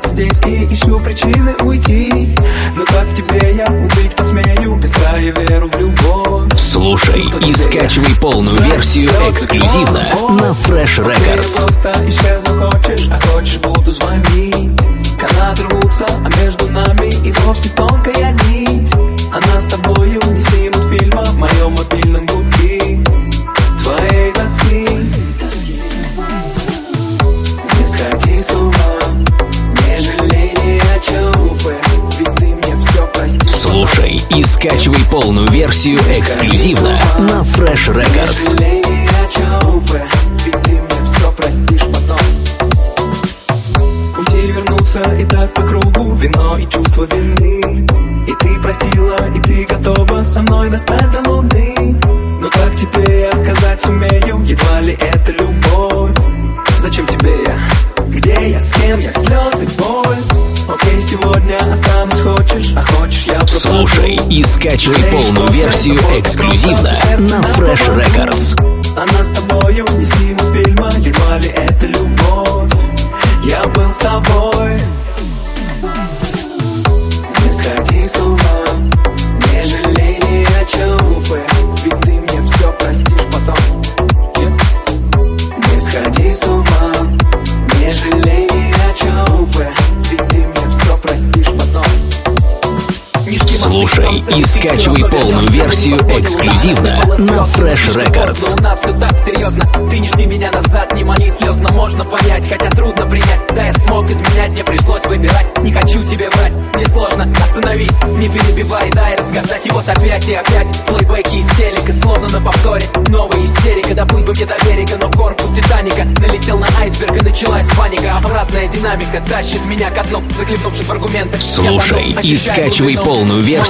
остаться здесь и ищу причины уйти. Но как в тебе я убить посмею, без края веру в любовь. Слушай и скачивай полную версию эксклюзивно на Fresh Records. Просто исчезну хочешь, а хочешь буду звонить Слушай и скачивай полную версию эксклюзивно на Fresh Records. и так по кругу Вино и чувство вины И ты простила, и ты готова со мной достать до луны Но как тебе я сказать сумею Едва ли это любовь Зачем тебе я? Где я? С кем я? Слезы, боль Окей, сегодня останусь, хочешь, а хочешь я пропаду. Слушай и скачивай полную версию эксклюзивно на Fresh Records. Она с тобою не снимут фильма Едва ли это любовь Я был с тобой Слушай и скачивай полную версию эксклюзивно на Fresh Records. У нас все так серьезно. Ты не жди меня назад, не мани слезно. Можно понять, хотя трудно принять. Да, я смог изменять, мне пришлось выбирать. Не хочу тебе врать, мне сложно. Остановись, не перебивай, дай рассказать. И вот опять и опять плейбеки из телека Словно на повторе, новая истерика Доплыть бы мне до берега, но корпус Титаника Налетел на айсберг и началась паника. Обратная динамика тащит меня ко дну Захлебнувшись в аргументах Слушай и скачивай полную версию